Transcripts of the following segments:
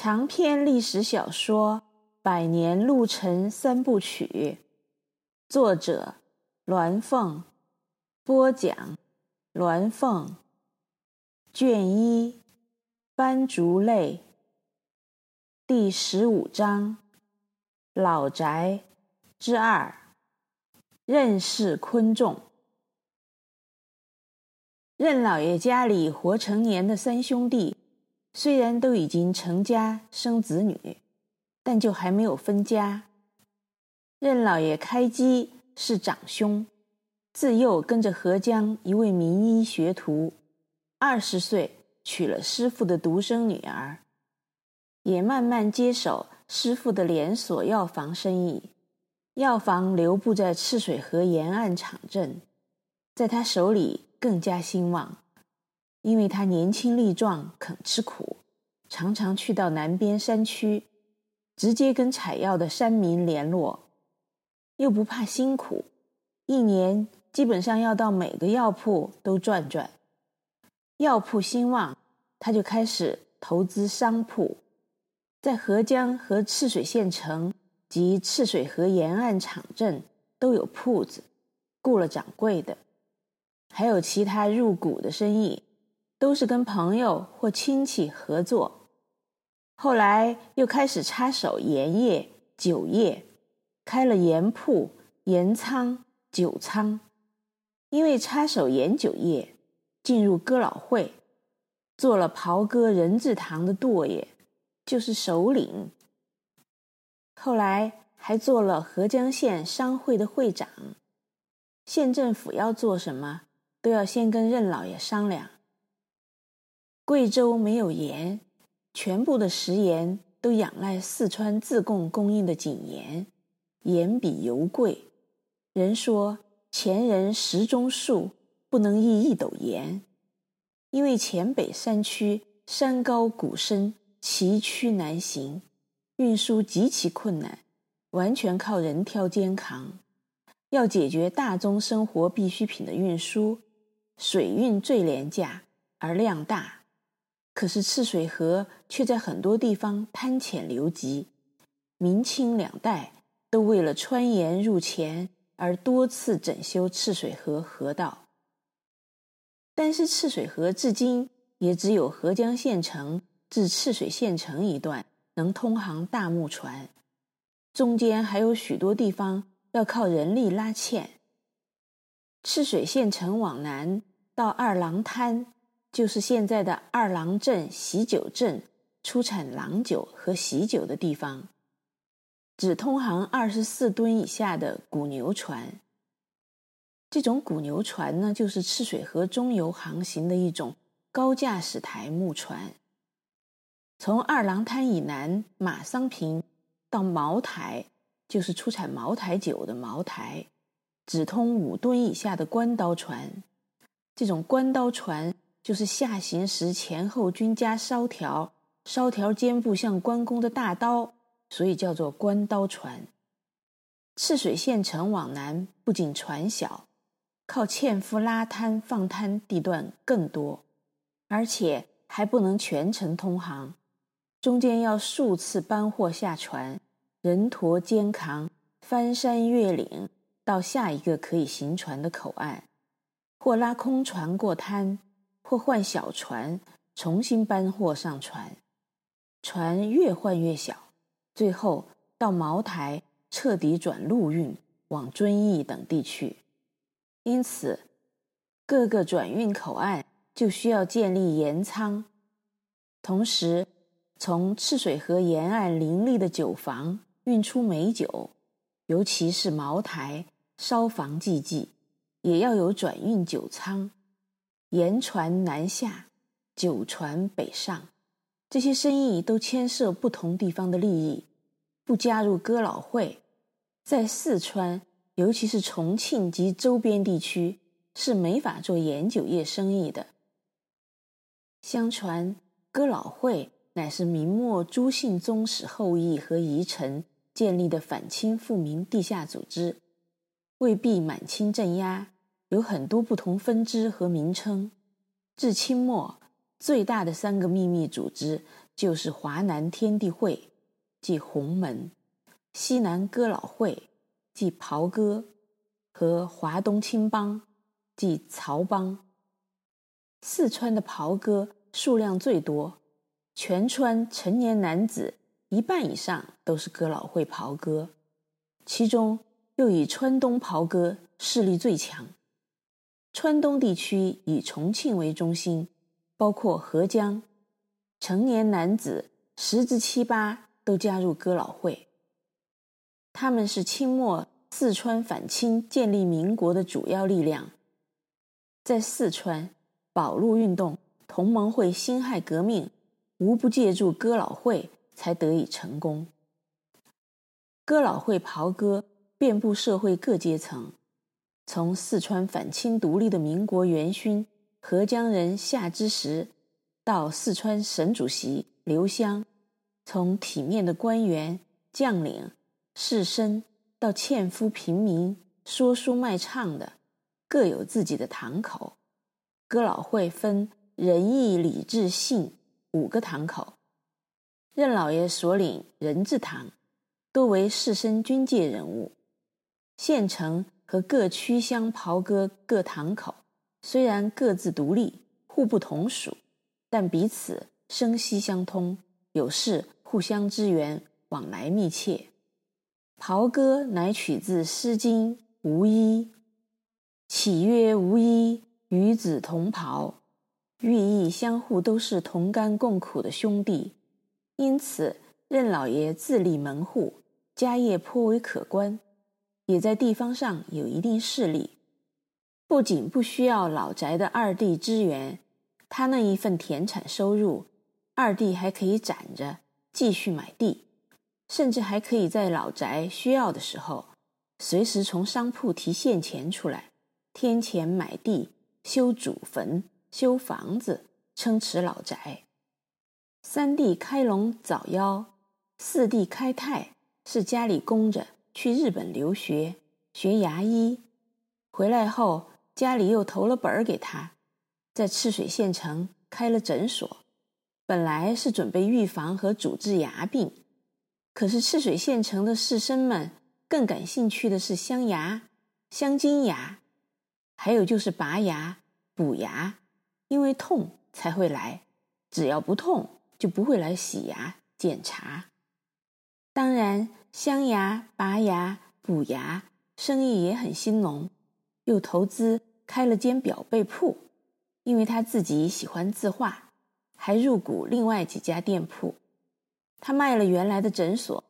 长篇历史小说《百年路程三部曲》，作者鸾凤，播讲鸾凤，卷一，斑竹泪，第十五章，老宅之二，任氏昆仲。任老爷家里活成年的三兄弟，虽然都已经成家生子女，但就还没有分家。任老爷开基是长兄，自幼跟着何江一位名医学徒，二十岁娶了师傅的独生女儿，也慢慢接手师傅的连锁药房生意。药房留布在赤水河沿岸场镇，在他手里。更加兴旺，因为他年轻力壮，肯吃苦，常常去到南边山区，直接跟采药的山民联络，又不怕辛苦，一年基本上要到每个药铺都转转。药铺兴旺，他就开始投资商铺，在合江和赤水县城及赤水河沿岸场镇都有铺子，雇了掌柜的。还有其他入股的生意，都是跟朋友或亲戚合作。后来又开始插手盐业、酒业，开了盐铺、盐仓、酒仓。因为插手盐酒业，进入哥老会，做了袍哥人字堂的舵爷，就是首领。后来还做了合江县商会的会长。县政府要做什么？都要先跟任老爷商量。贵州没有盐，全部的食盐都仰赖四川自贡供应的井盐，盐比油贵。人说前人石中树，不能易一斗盐，因为黔北山区山高谷深，崎岖难行，运输极其困难，完全靠人挑肩扛。要解决大宗生活必需品的运输。水运最廉价而量大，可是赤水河却在很多地方滩浅流急。明清两代都为了川盐入黔而多次整修赤水河河道，但是赤水河至今也只有合江县城至赤水县城一段能通航大木船，中间还有许多地方要靠人力拉纤。赤水县城往南。到二郎滩，就是现在的二郎镇喜酒镇，出产郎酒和喜酒的地方，只通航二十四吨以下的古牛船。这种古牛船呢，就是赤水河中游航行的一种高驾驶台木船。从二郎滩以南马桑坪到茅台，就是出产茅台酒的茅台，只通五吨以下的关刀船。这种关刀船就是下行时前后均加烧条，烧条肩部像关公的大刀，所以叫做关刀船。赤水县城往南不仅船小，靠纤夫拉滩放滩地段更多，而且还不能全程通航，中间要数次搬货下船，人驮肩扛，翻山越岭到下一个可以行船的口岸。或拉空船过滩，或换小船重新搬货上船，船越换越小，最后到茅台彻底转陆运往遵义等地去。因此，各个转运口岸就需要建立盐仓，同时从赤水河沿岸林立的酒坊运出美酒，尤其是茅台，烧房祭祭。也要有转运酒仓，盐船南下，酒船北上，这些生意都牵涉不同地方的利益。不加入哥老会，在四川，尤其是重庆及周边地区，是没法做盐酒业生意的。相传，哥老会乃是明末朱姓宗室后裔和遗臣建立的反清复明地下组织。为避满清镇压，有很多不同分支和名称。至清末，最大的三个秘密组织就是华南天地会，即洪门；西南哥老会，即袍哥；和华东青帮，即曹帮。四川的袍哥数量最多，全川成年男子一半以上都是哥老会袍哥，其中又以川东袍哥势力最强。川东地区以重庆为中心，包括合江。成年男子十之七八都加入哥老会，他们是清末四川反清、建立民国的主要力量。在四川，保路运动、同盟会辛亥革命，无不借助哥老会才得以成功。哥老会袍哥遍布社会各阶层，从四川反清独立的民国元勋合江人夏之时。到四川省主席刘湘，从体面的官员、将领、士绅，到纤夫平民、说书卖唱的，各有自己的堂口。哥老会分仁义礼智信五个堂口，任老爷所领人字堂，多为士绅军界人物。县城和各区乡袍哥各堂口，虽然各自独立，互不同属。但彼此声息相通，有事互相支援，往来密切。袍哥乃取自《诗经》“无衣”，岂曰“无衣，与子同袍”，寓意相互都是同甘共苦的兄弟。因此，任老爷自立门户，家业颇为可观，也在地方上有一定势力。不仅不需要老宅的二弟支援。他那一份田产收入，二弟还可以攒着继续买地，甚至还可以在老宅需要的时候，随时从商铺提现钱出来，添钱买地、修祖坟、修房子、撑持老宅。三弟开龙早夭，四弟开泰是家里供着去日本留学学牙医，回来后家里又投了本儿给他。在赤水县城开了诊所，本来是准备预防和主治牙病，可是赤水县城的士绅们更感兴趣的是镶牙、镶金牙，还有就是拔牙、补牙，因为痛才会来，只要不痛就不会来洗牙检查。当然，镶牙、拔牙、补牙生意也很兴隆，又投资开了间裱贝铺。因为他自己喜欢字画，还入股另外几家店铺。他卖了原来的诊所，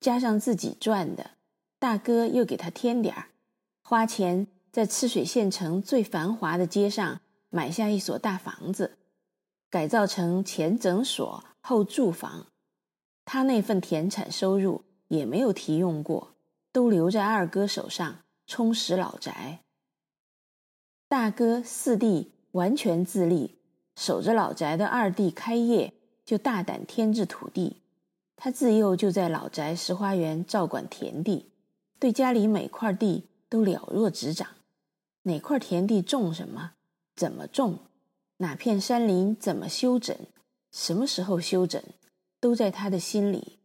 加上自己赚的，大哥又给他添点儿，花钱在赤水县城最繁华的街上买下一所大房子，改造成前诊所后住房。他那份田产收入也没有提用过，都留在二哥手上充实老宅。大哥四弟。完全自立，守着老宅的二弟开业就大胆添置土地。他自幼就在老宅石花园照管田地，对家里每块地都了若指掌。哪块田地种什么，怎么种，哪片山林怎么修整，什么时候修整，都在他的心里。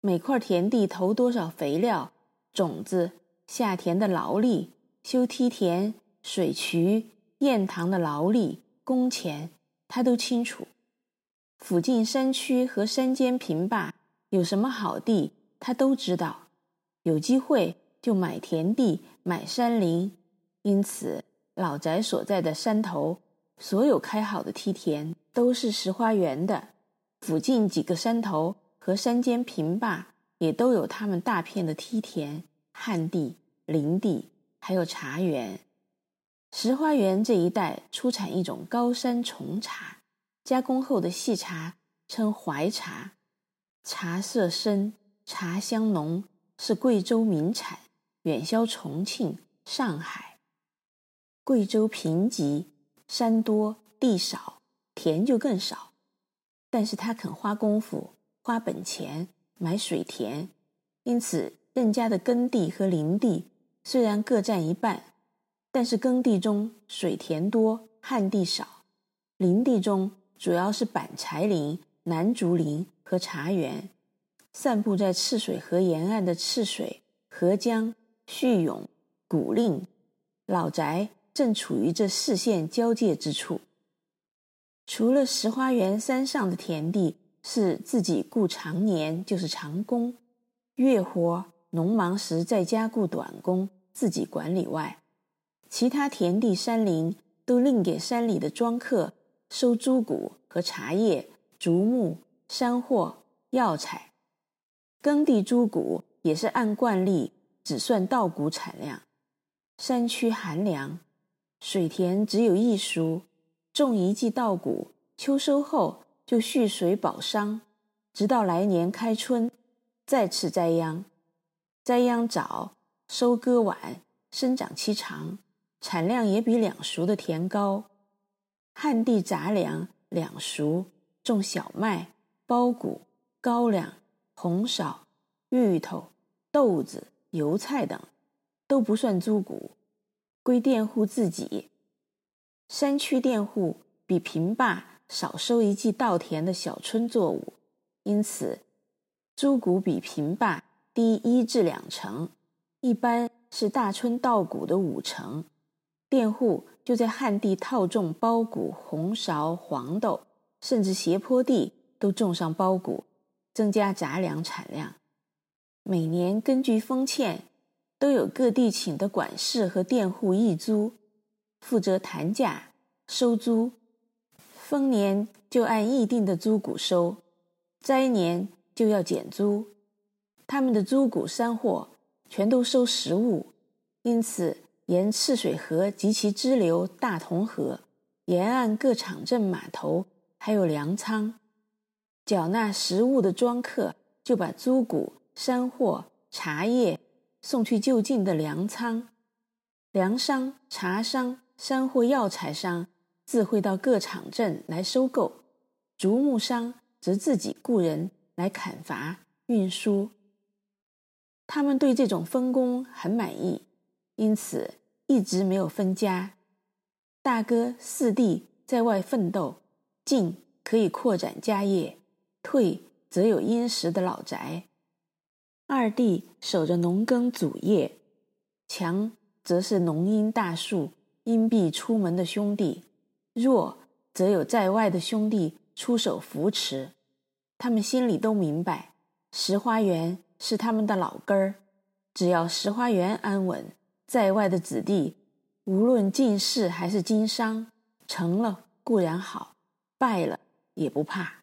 每块田地投多少肥料、种子、下田的劳力、修梯田、水渠。堰塘的劳力、工钱，他都清楚。附近山区和山间平坝有什么好地，他都知道。有机会就买田地、买山林。因此，老宅所在的山头，所有开好的梯田都是石花园的。附近几个山头和山间平坝也都有他们大片的梯田、旱地、林地，还有茶园。石花园这一带出产一种高山重茶，加工后的细茶称怀茶，茶色深，茶香浓，是贵州名产，远销重庆、上海。贵州贫瘠，山多地少，田就更少，但是他肯花功夫、花本钱买水田，因此任家的耕地和林地虽然各占一半。但是耕地中水田多，旱地少；林地中主要是板柴林楠竹林和茶园，散布在赤水河沿岸的赤水、合江、叙永、古蔺老宅，正处于这四县交界之处。除了石花园山上的田地是自己雇长年，就是长工，月活农忙时在家雇短工自己管理外，其他田地山林都另给山里的庄客收租谷和茶叶、竹木、山货、药材。耕地租谷也是按惯例只算稻谷产量。山区寒凉，水田只有一熟，种一季稻谷，秋收后就蓄水保墒，直到来年开春再次栽秧。栽秧早，收割晚，生长期长，产量也比两熟的田高。旱地杂粮两熟，种小麦、苞谷、高粱、红苕、芋头、豆子、油菜等。都不算租谷，归佃户自己。山区佃户比平坝少收一季稻田的小春作物，因此租谷比平坝低一至两成，一般是大春稻谷的五成。佃户就在旱地套种苞谷、红苕、黄豆，甚至斜坡地都种上苞谷，增加杂粮产量。每年根据封欠。都有各地请的管事和佃户议租，负责谈价、收租。丰年就按议定的租谷收，灾年就要减租。他们的租谷山货全都收实物，因此沿赤水河及其支流大同河沿岸各场镇码头还有粮仓，缴纳实物的庄客就把租谷山货、茶叶。送去就近的粮仓，粮商、茶商、山货、药材商自会到各场镇来收购，竹木商则自己雇人来砍伐、运输。他们对这种分工很满意，因此一直没有分家。大哥、四弟在外奋斗，进可以扩展家业，退则有殷实的老宅。二弟守着农耕祖业，强则是农荫大树，因必出门的兄弟；弱则有在外的兄弟出手扶持。他们心里都明白，石花园是他们的老根儿，只要石花园安稳，在外的子弟无论进士还是经商，成了固然好，败了也不怕。